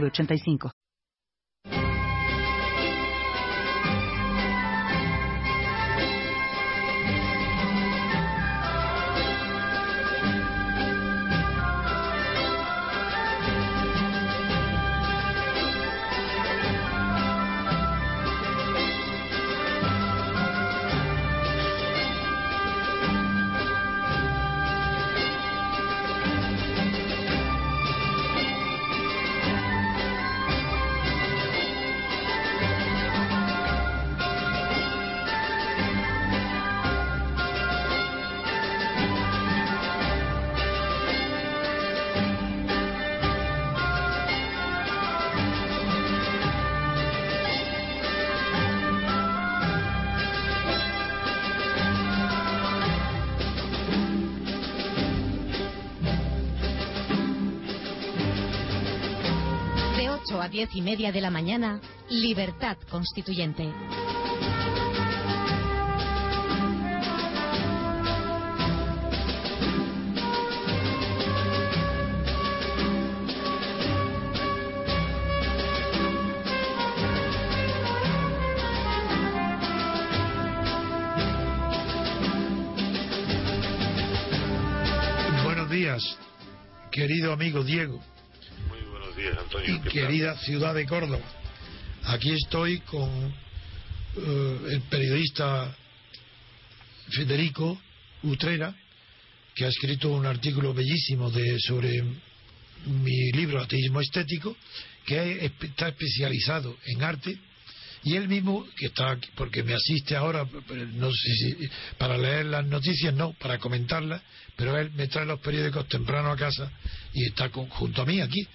8985. A 10 y media de la mañana, Libertad Constituyente. Buenos días, querido amigo Diego días, Antonio. y querida ciudad de Córdoba. Aquí estoy con eh, el periodista Federico Utrera, que ha escrito un artículo bellísimo de, sobre mi libro Ateísmo Estético, que es- está especializado en arte, y él mismo, que está aquí, porque me asiste ahora, no sé si para leer las noticias, no, para comentarlas, pero él me trae los periódicos temprano a casa y está con- junto a mí aquí.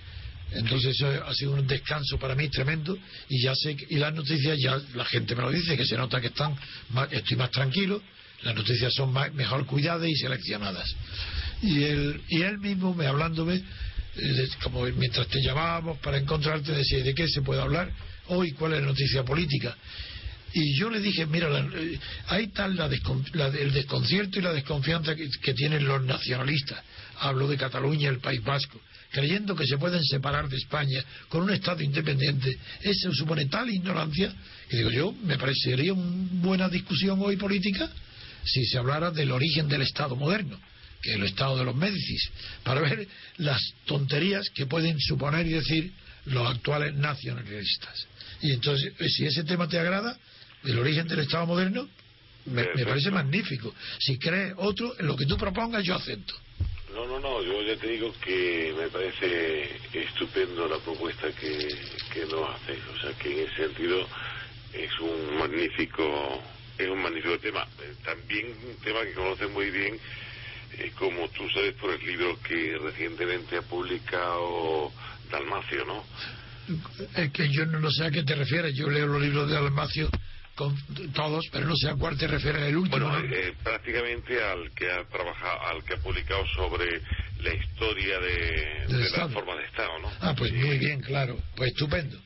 Entonces eso ha sido un descanso para mí tremendo y ya sé y las noticias ya la gente me lo dice que se nota que están más- estoy más tranquilo las noticias son más- mejor cuidadas y seleccionadas. Y él y él mismo me hablándome eh, como mientras te llamábamos para encontrarte decía de qué se puede hablar hoy cuál es la noticia política y yo le dije, mira, la- eh, hay tal la descon- la- el desconcierto y la desconfianza que, que tienen los nacionalistas. Hablo de Cataluña el País Vasco, creyendo que se pueden separar de España con un Estado independiente. Eso supone tal ignorancia que digo yo, me parecería una buena discusión hoy política si se hablara del origen del Estado moderno, que es el Estado de los Médicis, para ver las tonterías que pueden suponer y decir los actuales nacionalistas. Y entonces, si ese tema te agrada, el origen del Estado moderno, me, me parece magnífico. Si crees otro, en lo que tú propongas, yo acepto. No, no, no, yo ya te digo que me parece estupendo la propuesta que, que nos haces. O sea, que en ese sentido es un magnífico, es un magnífico tema. Eh, También un tema que conoces muy bien, eh, como tú sabes por el libro que recientemente ha publicado Dalmacio, ¿no? Es que yo no, sé a qué te refieres. Yo leo los libros de Almacio con todos, pero no sé a cuál te refieres el último. Bueno, ¿no? eh, prácticamente al que ha trabajado, al que ha publicado sobre la historia de, Del de Estado. la forma de Estado, ¿no? Ah, pues muy bien, claro. Pues estupendo.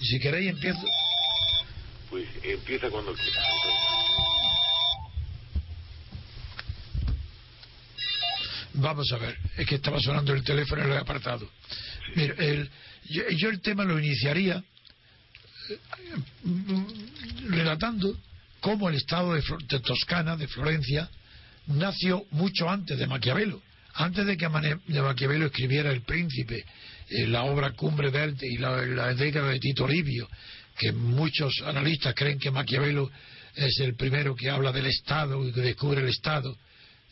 Si queréis, empiezo. Pues empieza cuando quieras. Vamos a ver, es que estaba sonando el teléfono lo he apartado. Mira, el- yo, yo el tema lo iniciaría eh, relatando cómo el Estado de, Toscana, de Florencia, nació mucho antes de Maquiavelo. Antes de que Maquiavelo escribiera El Príncipe, eh, la obra Cumbre Verde y la, la década de Tito Livio, que muchos analistas creen que Maquiavelo es el primero que habla del Estado y que descubre el Estado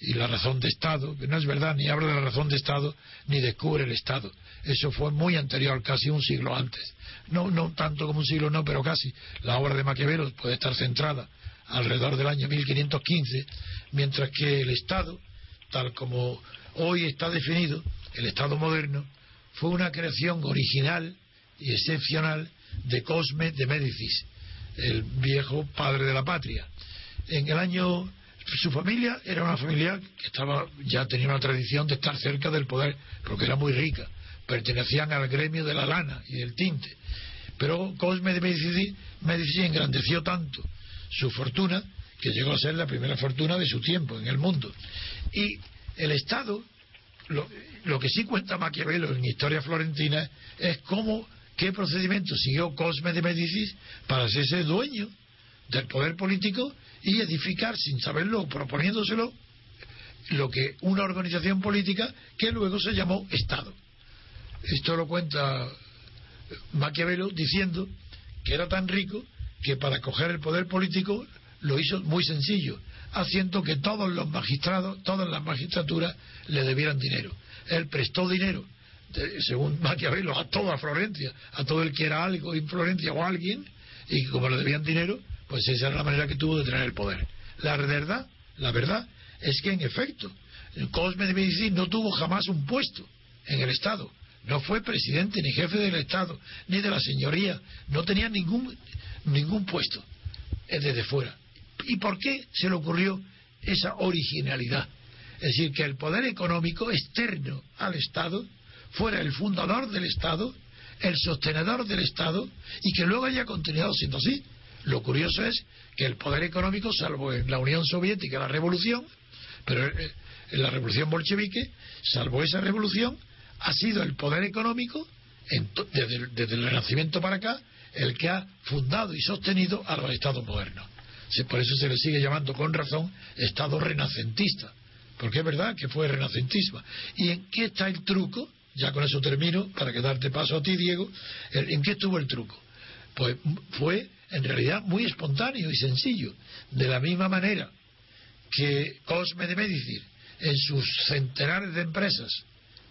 y la razón de Estado, que no es verdad, ni habla de la razón de Estado ni descubre el Estado. Eso fue muy anterior, casi un siglo antes. No, no tanto como un siglo, no, pero casi. La obra de Maquiavelo puede estar centrada alrededor del año 1515, mientras que el Estado, tal como hoy está definido, el Estado moderno, fue una creación original y excepcional de Cosme de Médicis, el viejo padre de la patria. En el año su familia era una familia que estaba ya tenía una tradición de estar cerca del poder porque era muy rica pertenecían al gremio de la lana y del tinte pero Cosme de Medici, Medici engrandeció tanto su fortuna que llegó a ser la primera fortuna de su tiempo en el mundo y el Estado lo, que sí cuenta Maquiavelo en Historia Florentina es cómo qué procedimiento siguió Cosme de Medici para hacerse dueño del poder político y edificar sin saberlo, proponiéndoselo, lo que una organización política que luego se llamó Estado. Esto lo cuenta Maquiavelo diciendo que era tan rico que para coger el poder político lo hizo muy sencillo, haciendo que todos los magistrados, todas las magistraturas le debieran dinero. Él prestó dinero, según Maquiavelo, a toda Florencia, a todo el que era algo en Florencia o alguien, y como le debían dinero, pues esa era la manera que tuvo de tener el poder. La verdad, la verdad es que en efecto, Cosme de Medici no tuvo jamás un puesto en el Estado. No fue presidente ni jefe del Estado, ni de la señoría. No tenía ningún, ningún puesto desde fuera. ¿Y por qué se le ocurrió esa originalidad? Es decir, que el poder económico externo al Estado fuera el fundador del Estado, el sostenedor del Estado, y que luego haya continuado siendo así. Lo curioso es que el poder económico, salvo en la Unión Soviética la revolución, pero eh, en la revolución bolchevique, salvo esa revolución, ha sido el poder económico, desde, desde, el Renacimiento para acá, el que ha fundado y sostenido a los estados modernos. Por eso se le sigue llamando con razón Estado renacentista, porque es verdad que fue renacentismo. ¿Y en qué está el truco? Ya con eso termino, para que darte paso a ti, Diego. ¿En qué estuvo el truco? Pues fue en realidad muy espontáneo y sencillo. De la misma manera que Cosme de Medici, en sus centenares de empresas,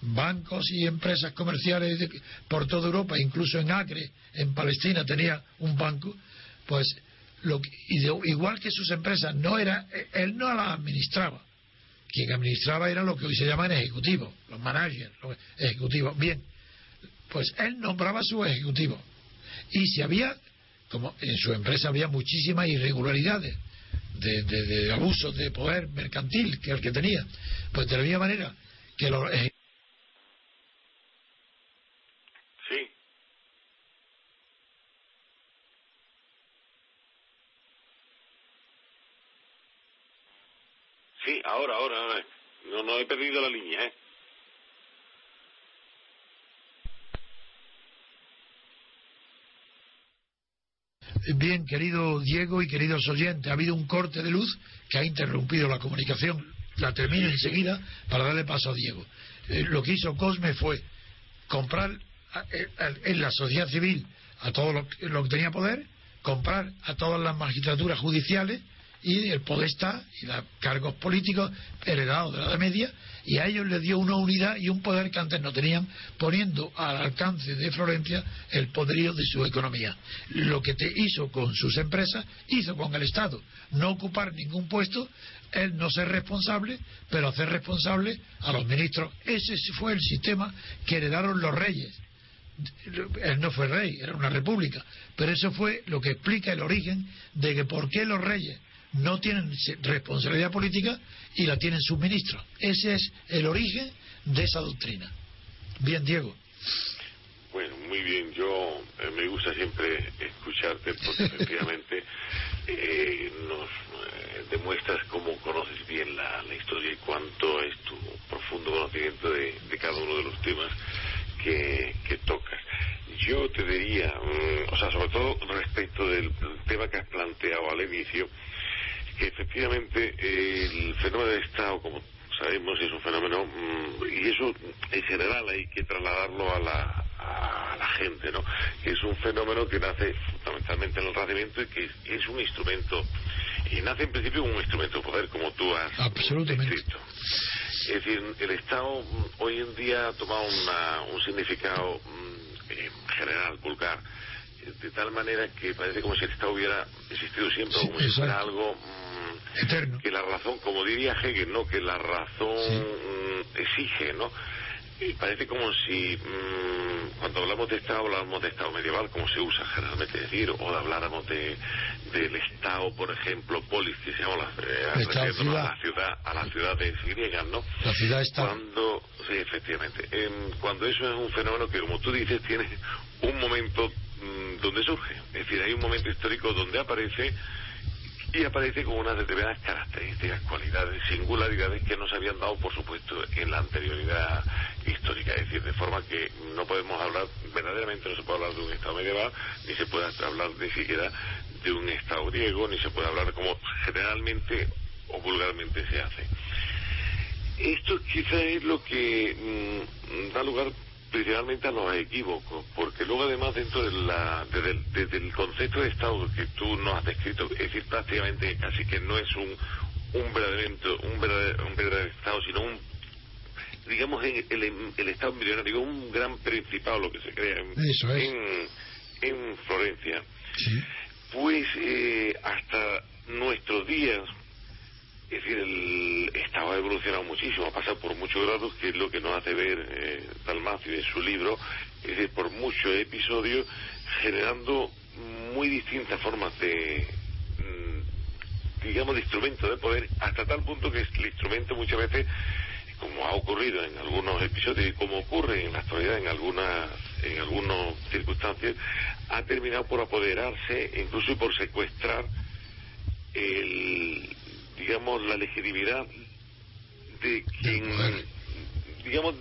bancos y empresas comerciales por toda Europa, incluso en Acre, en Palestina, tenía un banco, pues lo igual que sus empresas no era, él no las administraba. Quien administraba era lo que hoy se llaman ejecutivos, los managers, los ejecutivos. Bien, pues él nombraba a su ejecutivo. Y si había como en su empresa había muchísimas irregularidades de, de, de abusos de poder mercantil que el que tenía. Pues de la misma manera que los Sí. Sí, ahora, ahora, ahora. No, no he perdido la línea, ¿eh? Bien, querido Diego y queridos oyentes, ha habido un corte de luz que ha interrumpido la comunicación. La termino enseguida para darle paso a Diego. Eh, lo que hizo Cosme fue comprar eh, en la sociedad civil a todo lo, lo que tenía poder, comprar a todas las magistraturas judiciales y el podestá y los cargos políticos heredados de la Edad Media y a ellos les dio una unidad y un poder que antes no tenían poniendo al alcance de Florencia el poderío de su economía. Lo que hizo con sus empresas hizo con el Estado. No ocupar ningún puesto él no ser responsable pero hacer responsable a los ministros. Ese fue el sistema que heredaron los reyes. Él no fue rey, era una república, pero eso fue lo que explica el origen de que por qué los reyes no tienen responsabilidad política y la tienen sus ministros. Ese es el origen de esa doctrina. Bien, Diego. Bueno, muy bien. Yo eh, me gusta siempre escucharte porque efectivamente eh, nos eh, demuestras cómo conoces bien la, historia y cuánto es tu profundo conocimiento de, cada uno de los temas que, que tocas. Yo te diría, mm, o sea, sobre todo respecto del tema que has planteado al inicio, que efectivamente el fenómeno de Estado, como sabemos, es un fenómeno, mm, y eso en general hay que trasladarlo a la, a la gente, ¿no? Que es un fenómeno que nace fundamentalmente en el Renacimiento y que es, un instrumento, y nace en principio un instrumento de poder, como tú has descrito. Es decir, el Estado mm, hoy en día ha tomado un significado mm, eh, general, vulgar, de tal manera que parece como si el Estado hubiera existido siempre, como si fuera algo Eterno. que la razón, como diría Hegel, ¿no? que la razón mm, exige, ¿no? parece como si mm, cuando hablamos de Estado hablamos de Estado medieval, como se usa generalmente decir, o habláramos de, del Estado, por ejemplo, polis, que se llama la, eh, a la ciudad, a las ciudades griegas, ¿no? La ciudad está. Cuando, sí, efectivamente, cuando eso es un fenómeno que, como tú dices, tiene un momento mm, donde surge, es decir, hay un momento histórico donde aparece y aparece con unas determinadas características, cualidades, singularidades que no se habían dado, por supuesto, en la anterioridad histórica. Es decir, de forma que no podemos hablar, verdaderamente no se puede hablar de un Estado medieval, ni se puede hablar ni siquiera de un Estado griego, ni se puede hablar como generalmente o vulgarmente se hace. Esto quizá es lo que mm, da lugar principalmente a los equívocos, porque luego además dentro de la, del concepto de Estado que tú nos has descrito, es decir, prácticamente casi que no es un, un, verdadero, un, verdadero, un verdadero Estado, sino un digamos el, el, Estado millonario, un gran principado lo que se crea en, en, Florencia, pues eh, hasta nuestros días es decir, el Estado ha evolucionado muchísimo, ha pasado por muchos grados, que es lo que nos hace ver eh, Dalmacio en su libro, es decir, por muchos episodios, generando muy distintas formas de, mm, digamos, de instrumento de poder, hasta tal punto que el instrumento muchas veces, como ha ocurrido en algunos episodios y como ocurre en la actualidad en algunas, en algunas circunstancias, ha terminado por apoderarse, incluso por secuestrar el, digamos, la legitimidad de quien, digamos,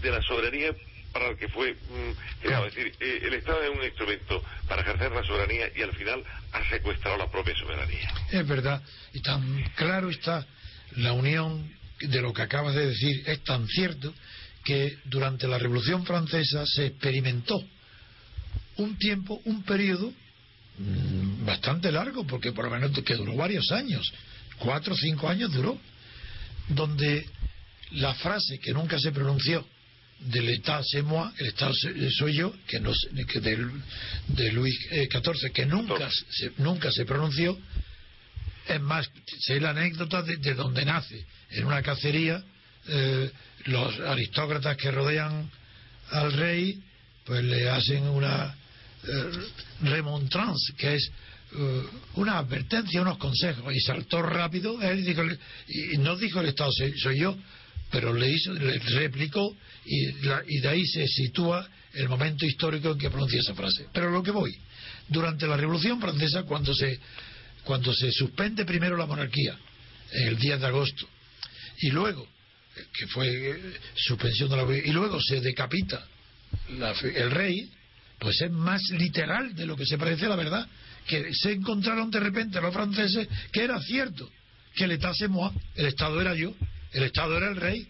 de la soberanía para el que fue mm, creado. Es decir, eh, el Estado es un instrumento para ejercer la soberanía y al final ha secuestrado la propia soberanía. Es verdad, y tan claro está la unión de lo que acabas de decir, es tan cierto que durante la Revolución Francesa se experimentó un tiempo, un periodo mm, bastante largo, porque por lo menos que duró varios años, cuatro o cinco años duró, donde la frase que nunca se pronunció del Estado c'est moi, el Estado soy yo, que, no, que de Luis XIV, que nunca se, nunca se pronunció, es más, sé la anécdota de, donde nace, en una cacería, eh, los aristócratas que rodean al rey, pues le hacen una eh, remontrance, que es eh, una advertencia, unos consejos, y saltó rápido, él y no dijo el Estado soy yo, pero le hizo, le replicó y, y de ahí se sitúa el momento histórico en que pronuncia esa frase. Pero lo que voy, durante la Revolución Francesa, cuando se, cuando se suspende primero la monarquía, en el 10 de agosto, y luego, que fue eh, suspensión de la y luego se decapita el rey, pues es más literal de lo que se parece a la verdad que se encontraron de repente los franceses que era cierto que el Estado se moi, el Estado era yo, el Estado era el rey,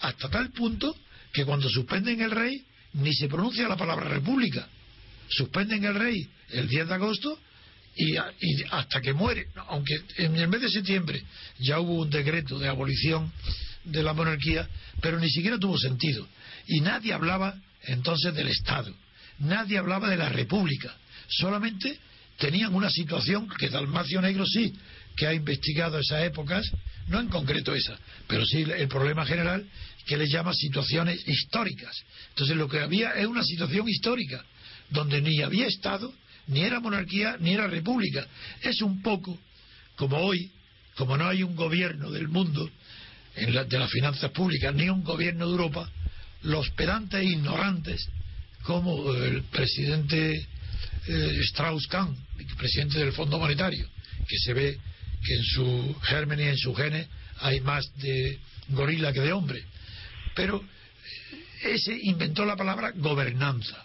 hasta tal punto que cuando suspenden el rey ni se pronuncia la palabra república. Suspenden el rey el 10 de agosto y, hasta que muere, aunque en el mes de septiembre ya hubo un decreto de abolición de la monarquía, pero ni siquiera tuvo sentido. Y nadie hablaba entonces del Estado, nadie hablaba de la república, solamente tenían una situación que Dalmacio Negro sí, que ha investigado esas épocas, no en concreto esa, pero sí el problema general que le llama situaciones históricas. Entonces lo que había es una situación histórica, donde ni había Estado, ni era monarquía, ni era república. Es un poco como hoy, como no hay un gobierno del mundo en de las finanzas públicas, ni un gobierno de Europa, los pedantes e ignorantes, como el presidente eh, Strauss-Kahn, presidente del Fondo Monetario, que se ve que en su germen y en su genes hay más de gorila que de hombre. Pero ese inventó la palabra gobernanza.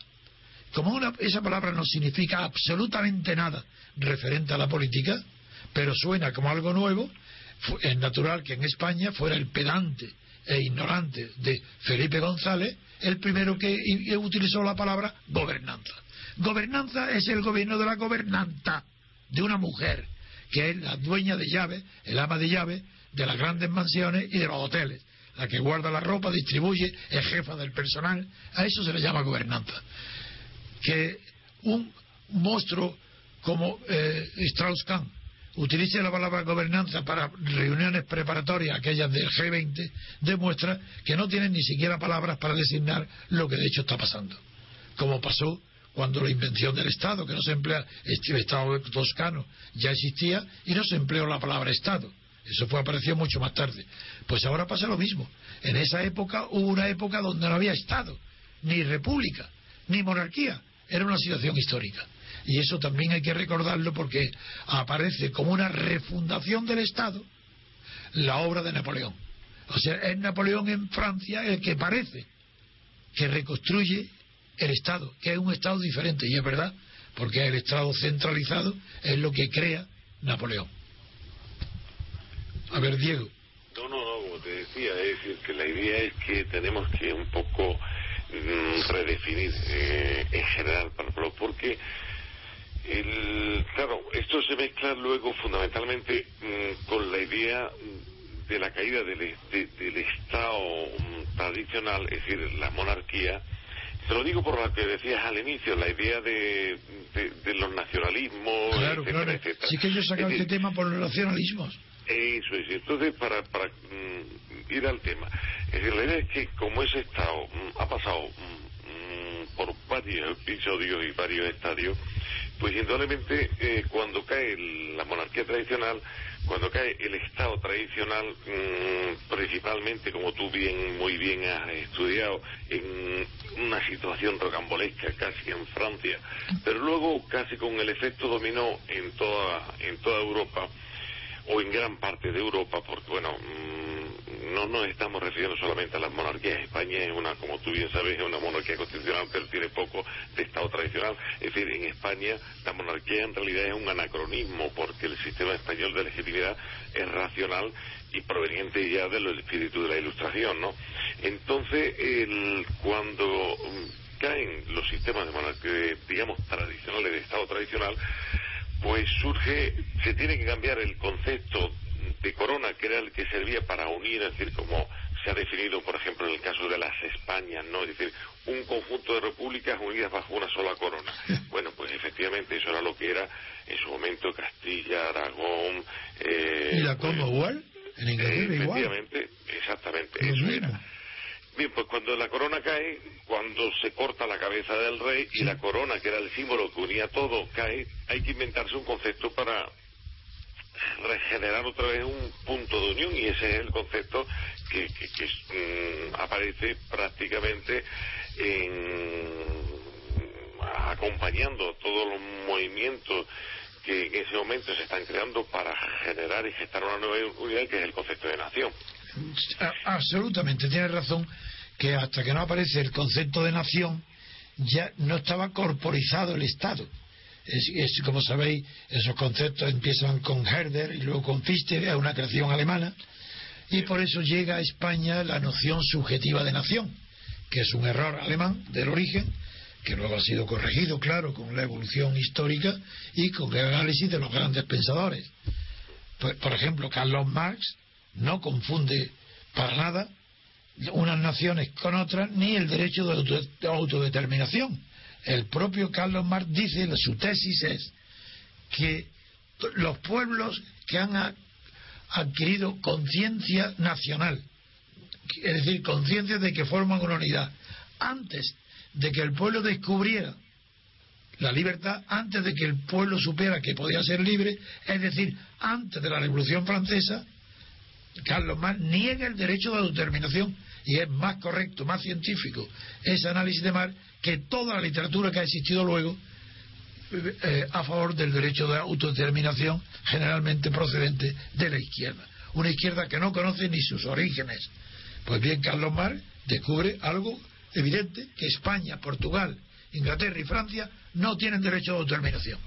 Como esa palabra no significa absolutamente nada referente a la política, pero suena como algo nuevo, es natural que en España fuera el pedante e ignorante de Felipe González el primero que utilizó la palabra gobernanza. Gobernanza es el gobierno de la gobernanta, de una mujer, que es la dueña de llaves, el ama de llaves, de las grandes mansiones y de los hoteles. La que guarda la ropa, distribuye, es jefa del personal. A eso se le llama gobernanza. Que un monstruo como eh, Strauss-Kahn utilice la palabra gobernanza para reuniones preparatorias, aquellas del G20, demuestra que no tienen ni siquiera palabras para designar lo que de hecho está pasando. Como pasó cuando la invención del Estado, que no se emplea, el Estado toscano ya existía y no se empleó la palabra Estado. Eso fue apareció mucho más tarde. Pues ahora pasa lo mismo. En esa época hubo una época donde no había Estado, ni república, ni monarquía. Era una situación histórica. Y eso también hay que recordarlo porque aparece como una refundación del Estado la obra de Napoleón. O sea, es Napoleón en Francia el que parece que reconstruye el Estado, que es un Estado diferente, y es verdad, porque el Estado centralizado es lo que crea Napoleón. A ver, Diego. No, no, no, como te decía, es decir, que la idea es que tenemos que un poco mm, redefinir eh, en general, porque el, claro, esto se mezcla luego fundamentalmente mm, con la idea de la caída del, del Estado mm, tradicional, es decir, la monarquía, te lo digo por lo que decías al inicio, la idea de, de, los nacionalismos, claro, claro. Sí que yo sacado este tema por los nacionalismos. Eso es, entonces para, para mm, ir al tema, es decir, la idea es que como ese Estado mm, ha pasado mm, por varios episodios y varios estadios, pues indudablemente eh, cuando cae la monarquía tradicional, cuando cae el Estado tradicional, mm, principalmente, como tú bien, muy bien has estudiado, en una situación rocambolesca casi en Francia, pero luego casi con el efecto dominó en toda, en toda Europa, o en gran parte de Europa, porque bueno, mm, no nos estamos refiriendo solamente a las monarquías. España es una, como tú bien sabes, es una monarquía constitucional, pero tiene poco de Estado tradicional. Es decir, en España la monarquía en realidad es un anacronismo, porque el sistema español de legitimidad es racional y proveniente ya del espíritu de la Ilustración, ¿no? Entonces, el, cuando caen los sistemas de digamos, tradicionales, de Estado tradicional, pues surge, se tiene que cambiar el concepto de corona, que era el que servía para unir, es decir, como se ha definido, por ejemplo, en el caso de las Españas, ¿no? Es decir, un conjunto de repúblicas unidas bajo una sola corona. Bueno, pues efectivamente eso era lo que era en su momento Castilla, Aragón. Eh, ¿Y la Commonwealth? En Inglaterra Efectivamente, exactamente, eso era. Bien, pues cuando la corona cae, cuando se corta la cabeza del rey y la corona, que era el símbolo que unía todo, cae, hay que inventarse un concepto para regenerar otra vez un punto de unión y ese es el concepto que, mm, aparece prácticamente acompañando todos los movimientos que en ese momento se están creando para generar y gestar una nueva unidad que es el concepto de nación. Absolutamente, tiene razón que hasta que no aparece el concepto de nación ya no estaba corporizado el Estado. Es, como sabéis, esos conceptos empiezan con Herder y luego con Fichte, es una creación alemana, y por eso llega a España la noción subjetiva de nación, que es un error alemán del origen, que luego ha sido corregido, claro, con la evolución histórica y con el análisis de los grandes pensadores. Pues, por ejemplo, Carlos Marx no confunde para nada unas naciones con otras ni el derecho de autodeterminación. El propio Carlos Marx dice, su tesis es que los pueblos que han adquirido conciencia nacional, es decir, conciencia de que forman una unidad, antes de que el pueblo descubriera la libertad, antes de que el pueblo supiera que podía ser libre, es decir, antes de la Revolución Francesa, Carlos Marx niega el derecho de autodeterminación y es más correcto, más científico ese análisis de Marx que toda la literatura que ha existido luego eh, a favor del derecho de autodeterminación generalmente procedente de la izquierda. Una izquierda que no conoce ni sus orígenes. Pues bien, Carlos Marx descubre algo evidente, que España, Portugal, Inglaterra y Francia no tienen derecho de autodeterminación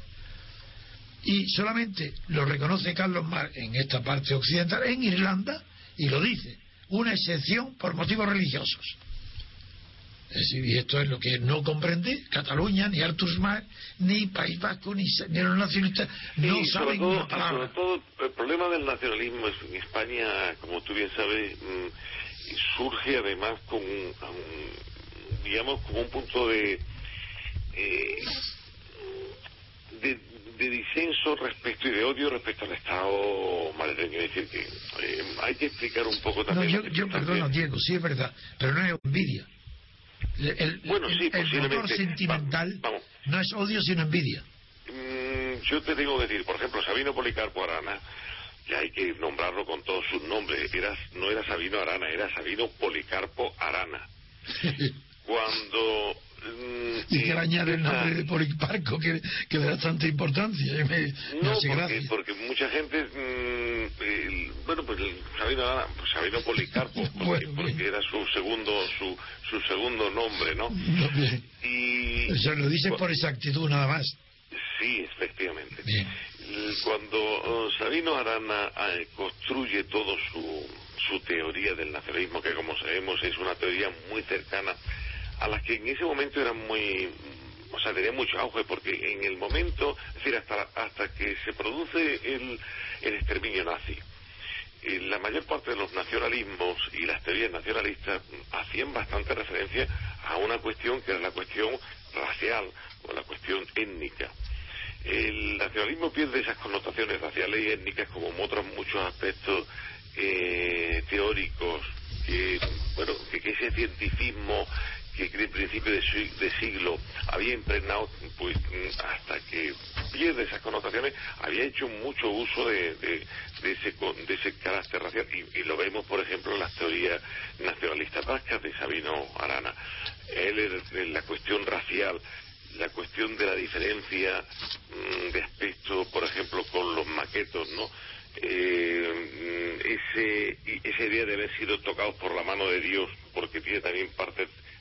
y solamente lo reconoce Carlos Marx en esta parte occidental, en Irlanda, y lo dice, una excepción por motivos religiosos. y esto es lo que no comprende Cataluña, ni Artur Marx, ni País Vasco, ni, los nacionalistas, no saben una palabra. Sobre todo, el problema del nacionalismo en España, como tú bien sabes, mm, surge además con, digamos, como un punto de, eh, de de disenso respecto y de odio respecto al Estado madrileño. Es decir, que eh, hay que explicar un poco también. No, yo, yo perdona, Diego, sí es verdad, pero no es envidia. El, bueno, sí, el, el motor sentimental vamos. no es odio, sino envidia. Mm, yo te digo decir, por ejemplo, Sabino Policarpo Arana, que hay que nombrarlo con todos sus nombres, era, no era Sabino Arana, era Sabino Policarpo Arana. Cuando y que eh, le añade el nombre de Policarco, que, que le da tanta importancia. me, me No, hace porque, porque mucha gente, mm, el- bueno, pues el Sabino, Arana, pues Sabino Policarpo, porque, Bueno, porque era su segundo, su, su segundo nombre, ¿no? No. Y Eso lo dices por exactitud nada más. Sí, efectivamente. Bien. Cuando eh, Sabino Arana eh, construye todo su, su teoría del nacionalismo, que como sabemos es una teoría muy cercana a las que en ese momento eran muy, o sea, tenía mucho auge, porque en el momento, es decir, hasta, hasta que se produce el, el exterminio nazi, eh, la mayor parte de los nacionalismos y las teorías nacionalistas hacían bastante referencia a una cuestión que era la cuestión racial o la cuestión étnica. El nacionalismo pierde esas connotaciones raciales y étnicas como otros muchos aspectos eh, teóricos que, bueno, que, ese cientificismo que de principio de, de siglo había impregnado, pues hasta que pierde esas connotaciones, había hecho mucho uso de, de- de ese, de ese carácter racial y, lo vemos, por ejemplo, en las teorías nacionalistas vascas de Sabino Arana. Él, en- en la cuestión racial, la cuestión de la diferencia mm, de aspecto, por ejemplo, con los maquetos, ¿no? Eh, mm, ese, esa idea de haber sido tocados por la mano de Dios, porque tiene también partes mm,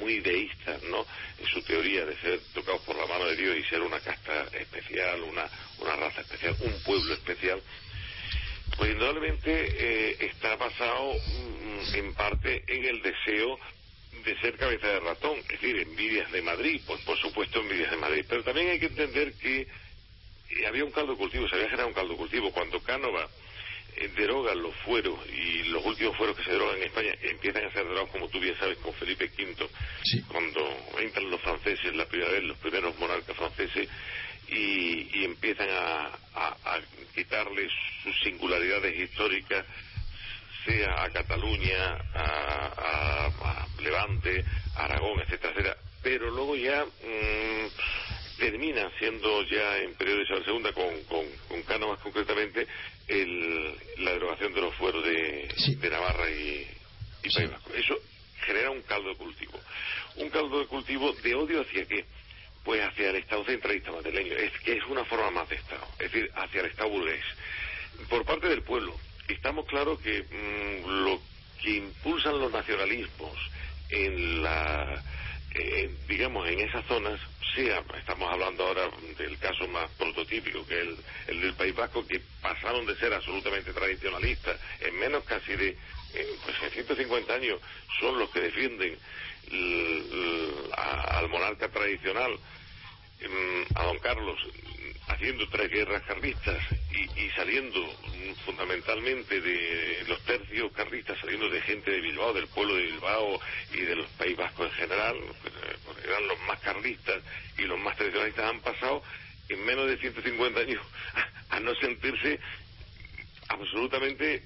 muy deístas, ¿no? En su teoría de ser tocados por la mano de Dios y ser una casta especial, una, una raza especial, un pueblo especial, pues indudablemente eh, está basado mm, en parte en el deseo de ser cabeza de ratón, es decir, envidias de Madrid, pues por supuesto envidias de Madrid, pero también hay que entender que eh, había un caldo cultivo, se había generado un caldo cultivo. Cuando Cánova deroga los fueros y los últimos fueros que se derogan en España empiezan a ser derogados, como tú bien sabes, con Felipe V, Sí. cuando entran los franceses la primera vez, los primeros monarcas franceses, y, y empiezan a, a- a quitarles sus singularidades históricas, sea a Cataluña, a, a- Levante, a Aragón, etcétera, etcétera. Pero luego ya mm, termina siendo ya en periodo de Isabel II, con, con, con Cánovas concretamente, el- la derogación de los fueros de, Sí. de Navarra y, y Sí. País Vasco. Eso genera un caldo de cultivo. Un caldo de cultivo de odio hacia qué? Pues hacia el Estado centralista madrileño. Es que es una forma más de Estado. Es decir, hacia el Estado burgués. Por parte del pueblo. Estamos claros que mm, lo que impulsan los nacionalismos en la eh, digamos en esas zonas sea estamos hablando ahora del caso más prototípico que es el, el del País Vasco que pasaron de ser absolutamente tradicionalistas en menos casi de eh, pues en 150 años son los que defienden l- a- al monarca tradicional. Mm, a don Carlos haciendo tres guerras carlistas y, y saliendo fundamentalmente de los tercios carlistas, saliendo de gente de Bilbao, del pueblo de Bilbao y del País Vasco en general, porque eran los más carlistas y los más tradicionalistas, han pasado en menos de 150 años a, a no sentirse absolutamente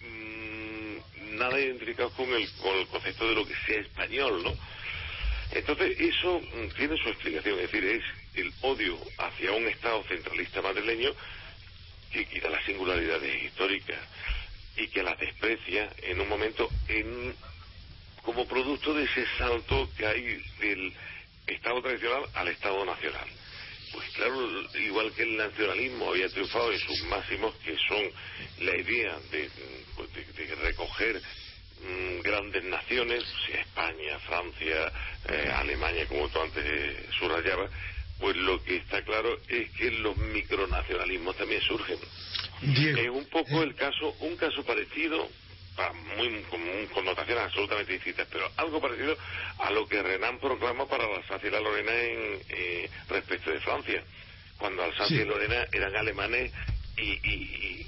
mm, nada identificados con el, con el concepto de lo que sea español, ¿no? Entonces, eso mm, tiene su explicación, es decir, es el odio hacia un Estado centralista madrileño que quita las singularidades históricas y que las desprecia en un momento en, como producto de ese salto que hay del Estado tradicional al Estado nacional. Pues claro, igual que el nacionalismo había triunfado en sus máximos, que son la idea de, pues, de- de recoger mm, grandes naciones, España, Francia, eh, Alemania, como tú antes eh, subrayabas, pues lo que está claro es que los micronacionalismos también surgen. Diego, Es un poco eh, el caso, un caso parecido, pa- muy, con connotaciones absolutamente distintas, pero algo parecido a lo que Renan proclamó para la Alsacia y la Lorena en, eh, respecto de Francia, cuando Alsacia Sí. y Lorena eran alemanes y, y-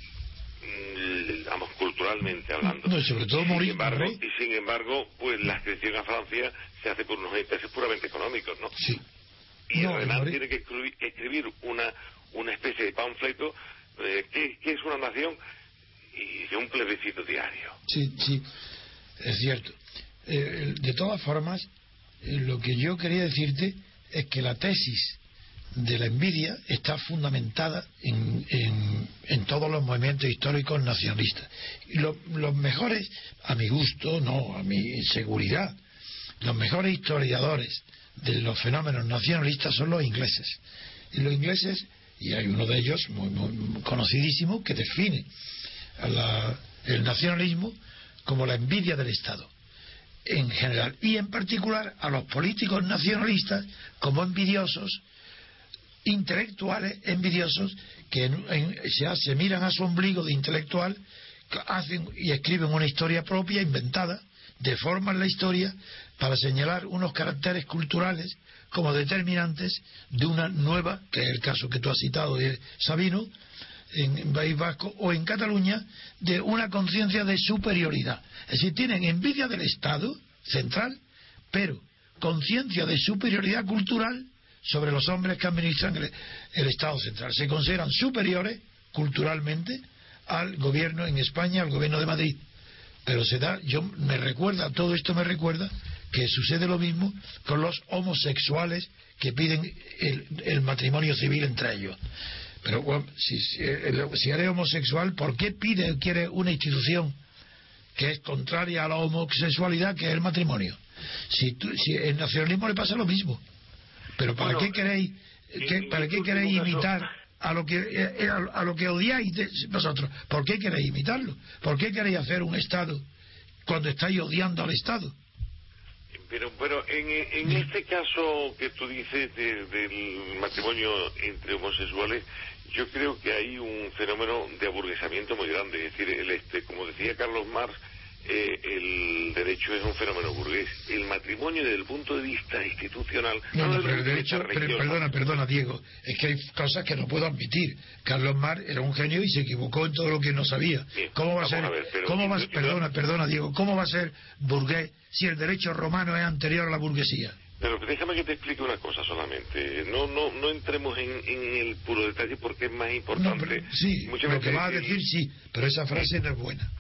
y, mm, vamos, culturalmente hablando. No, y sobre todo Y sin embargo, y sin embargo, pues la adscripción a Francia se hace por unos intereses puramente económicos, ¿no? sí. Y No, Morir- tiene que escribir, escribir una, una especie de panfleto eh, ¿qué, es una nación y de un plebiscito diario. Sí, sí, es cierto. Eh, de todas formas, eh, lo que yo quería decirte es que la tesis de la envidia está fundamentada en, en, todos los movimientos históricos nacionalistas. Y los mejores, a mi gusto, no, a mi seguridad, los mejores historiadores de los fenómenos nacionalistas son los ingleses. Y los ingleses, y hay uno de ellos muy, muy conocidísimo, que define el nacionalismo como la envidia del Estado en general y en particular a los políticos nacionalistas como envidiosos intelectuales envidiosos que se, miran a su ombligo de intelectual, hacen y escriben una historia propia, inventada, deforman la historia para señalar unos caracteres culturales como determinantes de una nueva, que es el caso que tú has citado de Sabino, en País Vasco o en Cataluña, de una conciencia de superioridad. Es decir, tienen envidia del Estado central, pero conciencia de superioridad cultural sobre los hombres que administran el, Estado central. Se consideran superiores culturalmente al gobierno en España, al gobierno de Madrid. Pero se da, yo me recuerda, todo esto me recuerda que sucede lo mismo con los homosexuales que piden el, matrimonio civil entre ellos. Pero si, si, eres homosexual, ¿por qué pide, quiere una institución que es contraria a la homosexualidad, que es el matrimonio? Si, si el nacionalismo le pasa lo mismo. Pero ¿para qué queréis, para qué queréis imitar a lo que eh, a, lo que odiáis vosotros? ¿Por qué queréis imitarlo? ¿Por qué queréis hacer un Estado cuando estáis odiando al Estado? Pero bueno, en, este caso que tú dices del matrimonio entre homosexuales, yo creo que hay un fenómeno de aburguesamiento muy grande. Es decir, el este, como decía Carlos Marx, eh, el derecho es un fenómeno burgués. El matrimonio desde el punto de vista institucional... No, no, pero el derecho... perdona, perdona, Diego. Es que hay cosas que no puedo admitir. Carlos Mar era un genio y se equivocó en todo lo que no sabía. ¿Cómo va a ser... ¿cómo va, perdona, perdona, Diego. ¿Cómo va a ser burgués si el derecho romano es anterior a la burguesía? Pero déjame que te explique una cosa solamente. No no no entremos en, el puro detalle porque es más importante. sí, lo que va a decir sí, pero esa frase no es buena.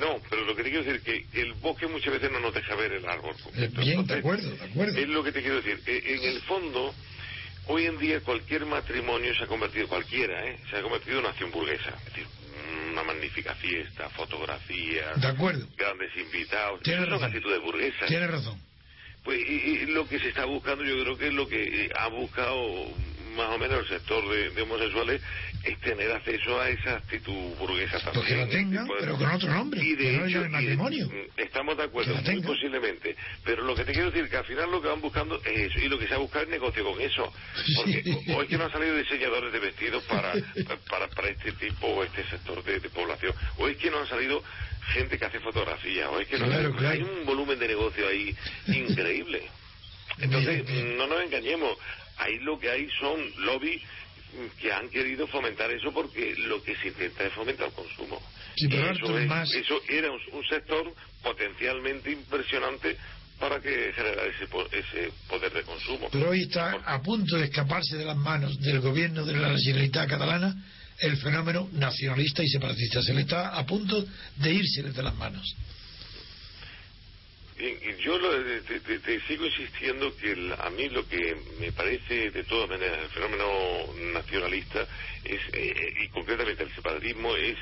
No, pero lo que te quiero decir es que el bosque muchas veces no nos deja ver el árbol. Eh, bien, de acuerdo, de acuerdo. Es lo que te quiero decir. Eh, en el fondo, hoy en día cualquier matrimonio se ha convertido, cualquiera, ¿eh? se ha convertido en una acción burguesa. Es decir, una magnífica fiesta, fotografías, de acuerdo. grandes invitados. Tiene razón. de burguesa. Tiene razón. Pues y, lo que se está buscando, yo creo que es lo que ha buscado más o menos el sector de, homosexuales es tener acceso a esa actitud burguesa también. Porque la tengan, pero con otro nombre, y de hecho, matrimonio. estamos de acuerdo, muy posiblemente. Pero lo que te quiero decir que al final lo que van buscando es eso, y lo que se ha buscado es negocio con eso. Porque hoy que no han salido diseñadores de vestidos para, para, para este tipo o este sector de, población, hoy que no han salido gente que hace fotografía, hoy que no hay un volumen de negocio ahí increíble. Entonces, no nos engañemos, ahí lo que hay son lobbies que han querido fomentar eso porque lo que se intenta es fomentar el consumo. eso, era un, sector potencialmente impresionante para que generara ese, ese poder de consumo. Pero hoy está a punto de escaparse de las manos del gobierno de la nacionalidad catalana el fenómeno nacionalista y separatista. Se le está a punto de irse de las manos. Yo te, sigo insistiendo que a mí lo que me parece de todas maneras el fenómeno nacionalista es, eh, y concretamente el separatismo es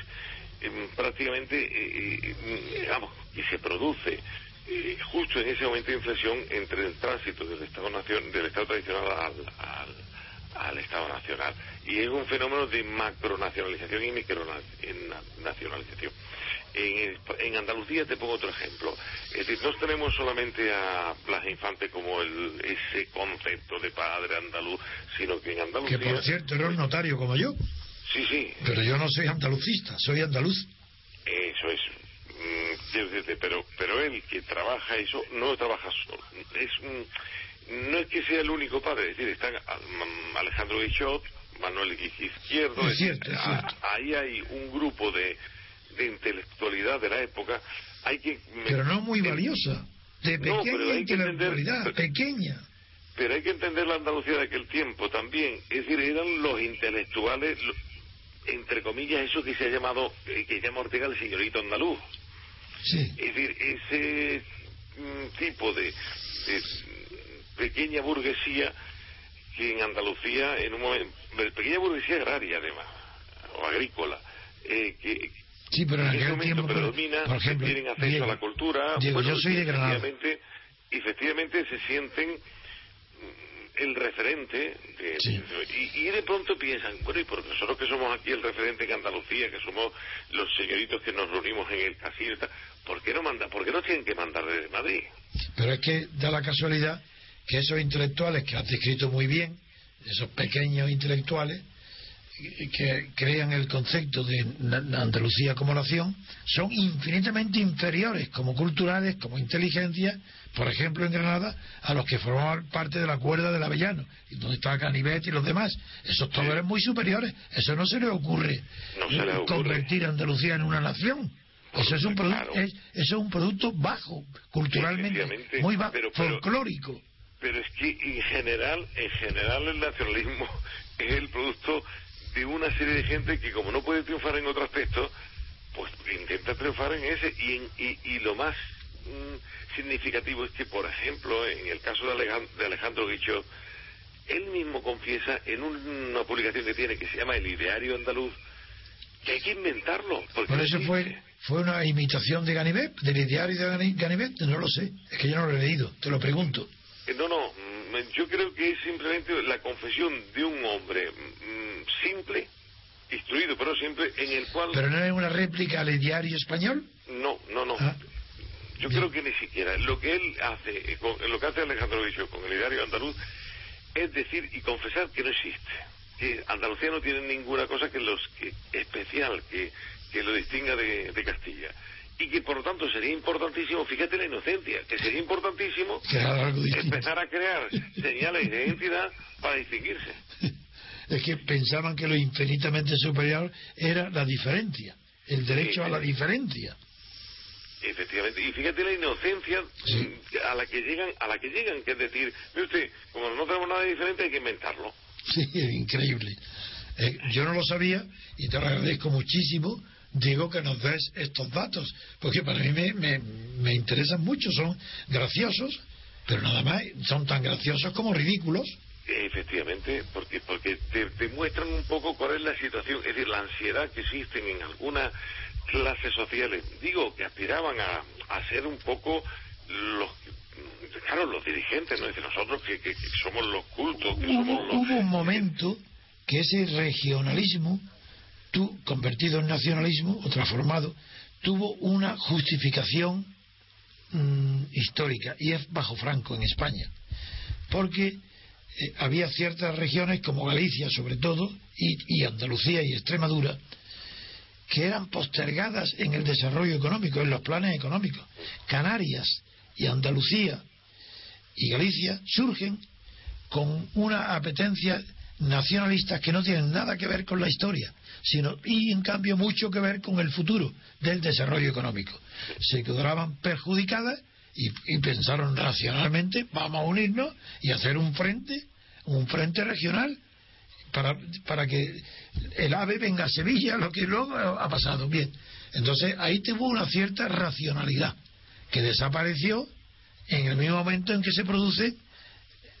em, prácticamente, eh, eh, digamos, que se produce justo en ese momento de inflexión entre el tránsito del Estado, nación, del estado tradicional al, al, Estado nacional. Y es un fenómeno de macronacionalización y micronacionalización. En, en, Andalucía te pongo otro ejemplo. Es decir, no tenemos solamente a Blas Infante como el, ese concepto de padre andaluz, sino que en Andalucía... Que por cierto era un notario como yo. Sí, sí. Pero yo no soy andalucista, soy andaluz. Eso es. Mm, pero, pero él que trabaja eso, no trabaja solo. Es no es que sea el único padre, es decir, están Alejandro Guichot, Manuel Izquierdo. Es cierto, es cierto. Ahí hay un grupo de de intelectualidad de la época, hay que... Pero no muy valiosa, de pequeña intelectualidad, pequeña. pero hay que entender la Andalucía de aquel tiempo también. Es decir, eran los intelectuales, entre comillas, eso que se ha llamado, eh, que llama Ortega el señorito andaluz. Es decir, ese mm, tipo de, pequeña burguesía que en Andalucía, en un momento, pequeña burguesía agraria además, o agrícola, eh, que, Sí, pero en aquel tiempo predomina, por ejemplo, tienen acceso a la cultura. Diego, yo soy de Granada. Efectivamente, efectivamente se sienten el referente y, de pronto piensan, bueno, y por nosotros que somos aquí el referente en Andalucía, que somos los señoritos que nos reunimos en el casino, ¿por qué no manda, por qué no tienen que mandar desde Madrid? Pero es que da la casualidad que esos intelectuales que has descrito muy bien, esos pequeños intelectuales, que crean el concepto de Andalucía como nación son infinitamente inferiores como culturales, como inteligencia, por ejemplo en Granada, a los que formaban parte de la cuerda del Avellano, donde estaba Canivet y los demás. Esos todos eran muy superiores. Eso no se le ocurre, convertir a Andalucía en una nación. Eso es un producto, eso es un producto bajo, culturalmente, muy bajo, folclórico. Pero es que en general, en general el nacionalismo es el producto de una serie de gente que como no puede triunfar en otro aspecto, pues intenta triunfar en ese. Y, y, lo más mm, significativo es que, por ejemplo, en el caso de Alejandro, de Alejandro Guichot, él mismo confiesa en una publicación que tiene que se llama El Ideario Andaluz, que hay que inventarlo. Por eso fue, fue una imitación de Ganivet, del Ideario de Ganivet, no lo sé, es que yo no lo he leído, te lo pregunto. Eh, no, no, yo creo que es simplemente la confesión de un hombre mm, simple, instruido, pero siempre en el cual... ¿Pero no es una réplica al diario español? No, no, no. Ah. Yo creo que ni siquiera. Lo que él hace, eh, lo que hace Alejandro Vicio con el diario andaluz, es decir y confesar que no existe. Que Andalucía no tiene ninguna cosa que los que especial que, que lo distinga de Castilla y que por lo tanto sería importantísimo, fíjate la inocencia, que sería importantísimo empezar a crear señales de identidad para distinguirse. Es que pensaban que lo infinitamente superior era la diferencia, el derecho a la diferencia. Efectivamente, y fíjate la inocencia a la que llegan, a la que llegan, que es decir, usted, como no tenemos nada diferente hay que inventarlo. Sí, es increíble. Eh, yo no lo sabía y te lo agradezco muchísimo digo que nos des estos datos, porque para mí me, me, interesan mucho, son graciosos, pero nada más son tan graciosos como ridículos. Efectivamente, porque porque te, muestran un poco cuál es la situación, es decir, la ansiedad que existen en algunas clases sociales. Digo, que aspiraban a, a ser un poco los claro, los dirigentes, ¿no? Es nosotros que, que, somos los cultos. Que hubo, somos hubo un momento que ese regionalismo tú, convertido en nacionalismo o transformado, tuvo una justificación mm, histórica y es bajo Franco en España. Porque eh, había ciertas regiones como Galicia sobre todo y, Andalucía y Extremadura que eran postergadas en el desarrollo económico, en los planes económicos. Canarias y Andalucía y Galicia surgen con una apetencia nacionalista que no tienen nada que ver con la historia, sino y en cambio mucho que ver con el futuro del desarrollo económico. Se quedaban perjudicadas y, pensaron racionalmente, vamos a unirnos y hacer un frente, un frente regional para, para que el AVE venga a Sevilla, lo que luego ha pasado. Bien, entonces ahí tuvo una cierta racionalidad que desapareció en el mismo momento en que se produce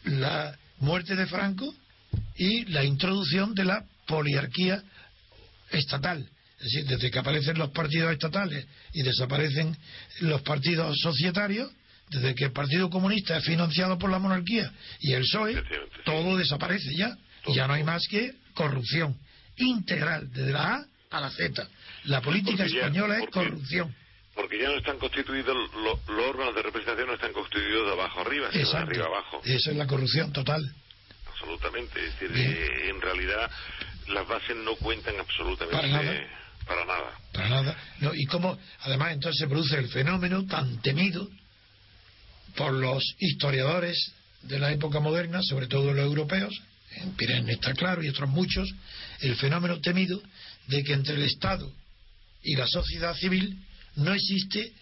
la muerte de Franco y la introducción de la poliarquía estatal. Es decir, desde que aparecen los partidos estatales y desaparecen los partidos societarios, desde que el Partido Comunista es financiado por la monarquía y el PSOE, todo desaparece ya. Ya no hay más que corrupción integral, desde la A a la Z. La política española es corrupción. Porque ya no están constituidos, los, órganos de representación no están constituidos de abajo arriba, sino de arriba abajo. Esa es la corrupción total absolutamente. Es decir, eh, en realidad las bases no cuentan absolutamente para nada. Para nada. No, y cómo, además, entonces se produce el fenómeno tan temido por los historiadores de la época moderna, sobre todo los europeos, en Pirene está claro y otros muchos, el fenómeno temido de que entre el Estado y la sociedad civil no existe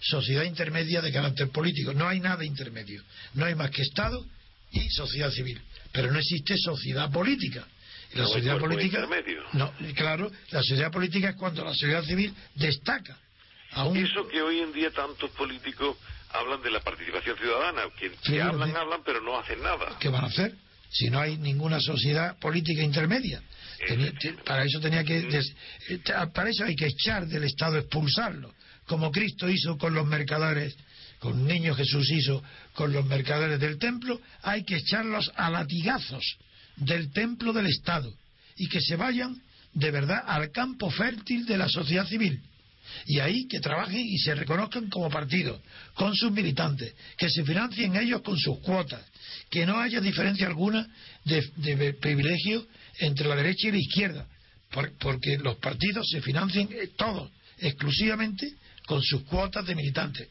sociedad intermedia de carácter político, no hay nada intermedio, no hay más que Estado y sociedad civil. Pero no existe sociedad política. La No sociedad política. No, claro, la sociedad política es cuando la sociedad civil destaca. a un- Eso que hoy en día tantos políticos hablan de la participación ciudadana, que, hablan, hablan, pero no hacen nada. ¿Qué van a hacer? Si no hay ninguna sociedad política intermedia. Tenía- te- para eso tenía que des- eh, te- para eso hay que echar del Estado, expulsarlo, como Cristo hizo con los mercaderes, con niño Jesús hizo con los mercaderes del templo, hay que echarlos a latigazos del templo del Estado y que se vayan de verdad al campo fértil de la sociedad civil. Y ahí que trabajen y se reconozcan como partido, con sus militantes, que se financien ellos con sus cuotas, que no haya diferencia alguna de, de privilegio entre la derecha y la izquierda, por- porque los partidos se financian eh, todos, exclusivamente con sus cuotas de militantes.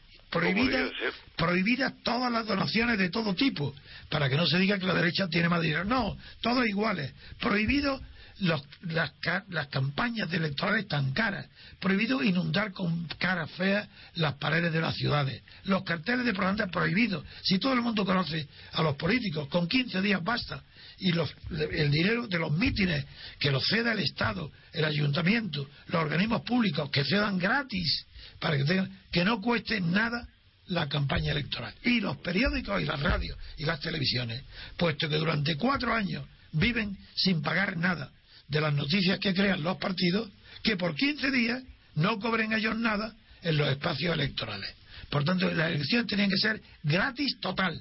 Prohibidas, todas las donaciones de todo tipo, para que no se diga que la derecha tiene más dinero. No, todos iguales. Prohibido los- las, las campañas de electorales tan caras. Prohibido inundar con caras feas las paredes de las ciudades. Los carteles de propaganda prohibidos. Si todo el mundo conoce a los políticos, con 15 días basta. Y los- el dinero de los mítines que los ceda el Estado, el ayuntamiento, los organismos públicos, que cedan gratis, para que, tengan, que no cueste nada la campaña electoral. Y los periódicos y las radios y las televisiones, puesto que durante cuatro años viven sin pagar nada de las noticias que crean los partidos, que por 15 días no cobren ellos nada en los espacios electorales. Por tanto, las elecciones tenían que ser gratis total,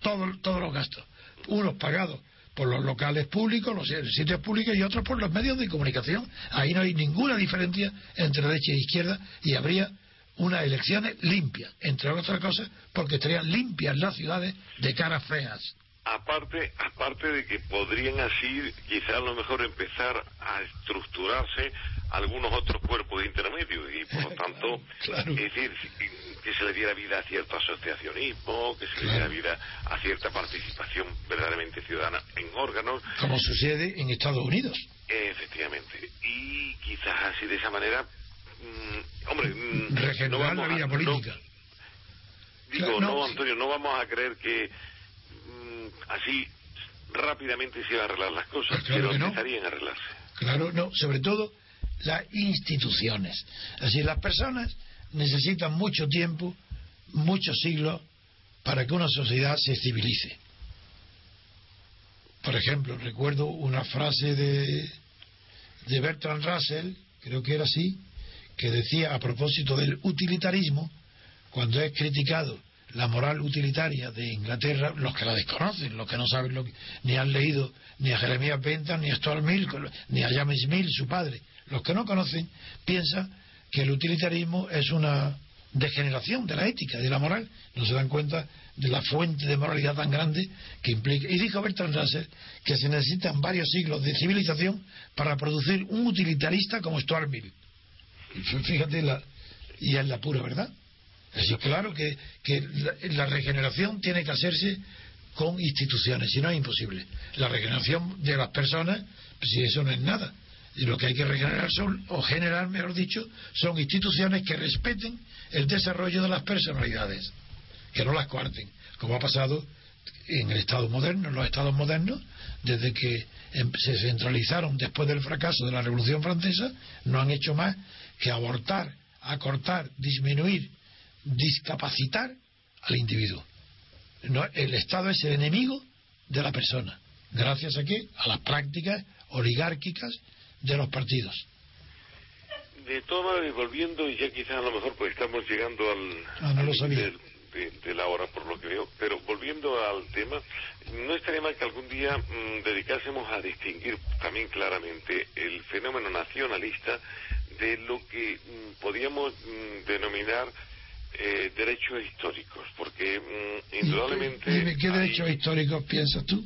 todo- todos los gastos. Unos pagados por los locales públicos, los sitios públicos y otros por los medios de comunicación. Ahí no hay ninguna diferencia entre derecha e izquierda y habría unas elecciones limpias, entre otras cosas, porque estarían limpias las ciudades de caras feas. Aparte, aparte de que podrían así, quizás a lo mejor empezar a estructurarse algunos otros cuerpos intermedios y por lo tanto, Claro. es decir, que se le diera vida a cierto asociacionismo, que se le diera vida a cierta participación verdaderamente ciudadana en órganos, como sucede en Estados Unidos. efectivamente. Y quizás así de esa manera, mm, hombre, mm, Regenerar no la vida a- política. no- digo, Claro, no. Antonio, no vamos a creer que así rápidamente se van a arreglar las cosas, Pues claro pero no. empezarían a arreglarse. Claro, no, sobre todo las instituciones. Así, las personas necesitan mucho tiempo, muchos siglos, para que una sociedad se civilice. Por ejemplo, recuerdo una frase de, de Bertrand Russell, creo que era así, que decía a propósito del utilitarismo, cuando es criticado la moral utilitaria de Inglaterra, los que la desconocen, los que no saben lo que, ni han leído ni a Jeremías Bentham, ni a Stuart Mill, ni a James Mill, su padre, los que no conocen, piensan que el utilitarismo es una degeneración de la ética de la moral, no se dan cuenta de la fuente de moralidad tan grande que implica. Y dijo Bertrand Russell que se necesitan varios siglos de civilización para producir un utilitarista como Stuart Mill. Fíjate, la, y es la pura verdad. Decir, claro que, que la, regeneración tiene que hacerse con instituciones, si no es imposible. La regeneración de las personas, pues, si eso no es nada. Y lo que hay que regenerar son, o generar, mejor dicho, son instituciones que respeten el desarrollo de las personalidades, que no las coarten, como ha pasado en el Estado moderno, en los Estados modernos, desde que em- se centralizaron después del fracaso de la Revolución Francesa, no han hecho más que abortar, acortar, disminuir, discapacitar al individuo. No, el Estado es el enemigo de la persona. ¿Gracias a qué? A las prácticas oligárquicas de los partidos. De todas maneras, volviendo, y ya quizás a lo mejor pues estamos llegando al, Ah, no lo sabía. del- de, de la hora por lo que veo, pero volviendo al tema, no estaría mal que algún día mm, dedicásemos a distinguir también claramente el fenómeno nacionalista de lo que mm, podíamos mm, denominar eh, derechos históricos, porque mm, indudablemente... Dime, ¿Qué hay- derechos históricos piensas tú?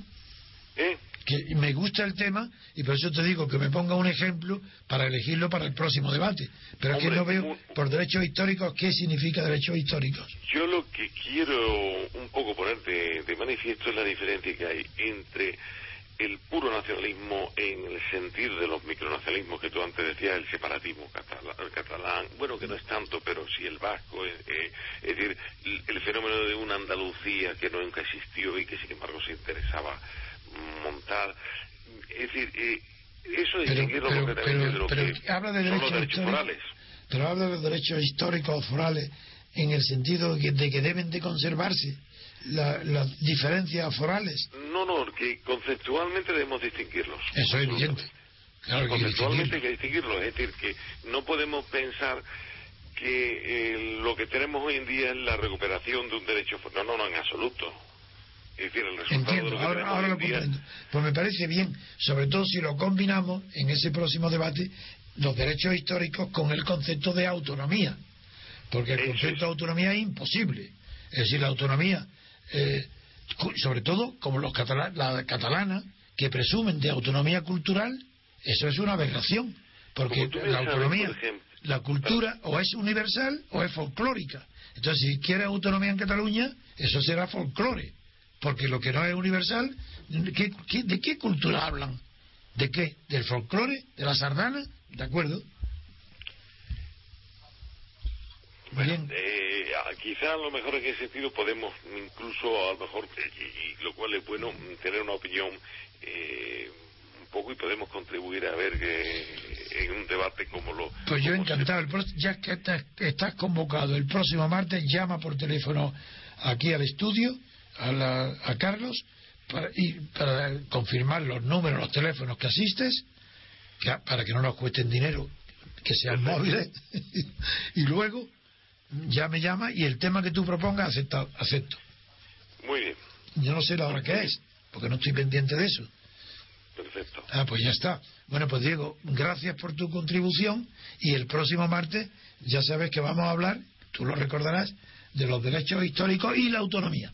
¿Eh? que me gusta el tema y por eso te digo que me ponga un ejemplo para elegirlo para el próximo debate. Pero es que no veo un- por derechos históricos qué significa derechos históricos. Yo lo que quiero un poco poner de, de manifiesto es la diferencia que hay entre el puro nacionalismo en el sentido de los micronacionalismos que tú antes decías, el separatismo catalán, bueno, que no es tanto, pero sí el vasco, eh, eh, es decir, el, fenómeno de una Andalucía que nunca existió y que sin embargo se interesaba montar. Es decir, eh, eso distinguirlo pero, pero, de lo pero, que habla de los derechos derechos. Pero habla de derechos históricos forales en el sentido de que, de que deben de conservarse la- las diferencias forales. No, no, que conceptualmente debemos distinguirlos. Eso es evidente. Claro Conceptualmente hay que distinguirlos. Es decir, que no podemos pensar que eh, lo que tenemos hoy en día es la recuperación de un derecho. No, no, no, en absoluto. Es decir, el resultado de Entiendo, lo que ahora, lo día- comprendo. Pues me parece bien, sobre todo si lo combinamos en ese próximo debate, los derechos históricos con el concepto de autonomía. Porque el concepto de autonomía es imposible. Es decir, la autonomía, eh, sobre todo como los catala- la catalana, que presumen de autonomía cultural, eso es una aberración. Porque la autonomía, ejemplo, la cultura o es universal o es folclórica. Entonces, si quieres autonomía en Cataluña, eso será folclore. Porque lo que no es universal, ¿qué- qué- de qué cultura hablan? ¿De qué? ¿Del folclore? ¿De la sardana? ¿De acuerdo? Bien. Eh, quizá a lo mejor en ese sentido podemos incluso a lo mejor eh, y, lo cual es bueno tener una opinión eh, un poco y podemos contribuir a ver que en un debate como lo Pues yo como se- encantado. El pro- ya que estás, estás convocado el próximo martes, llama por teléfono aquí al estudio, a, la- a Carlos, para, y para confirmar los números, los teléfonos que asistes, que- para que no nos cuesten dinero, que sean móviles, y luego ya me llama y el tema que tú propongas acepta- acepto. muy bien Yo no sé la hora que es, porque no estoy pendiente de eso. perfecto Ah, pues ya está. Bueno, pues Diego, gracias por tu contribución y el próximo martes ya sabes que vamos a hablar, tú lo recordarás, de los derechos históricos y la autonomía.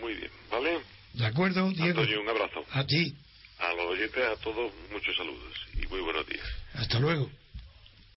muy bien vale ¿De acuerdo, Diego? Antonio un abrazo A ti. a los oyentes a todos muchos saludos y muy buenos días Hasta luego.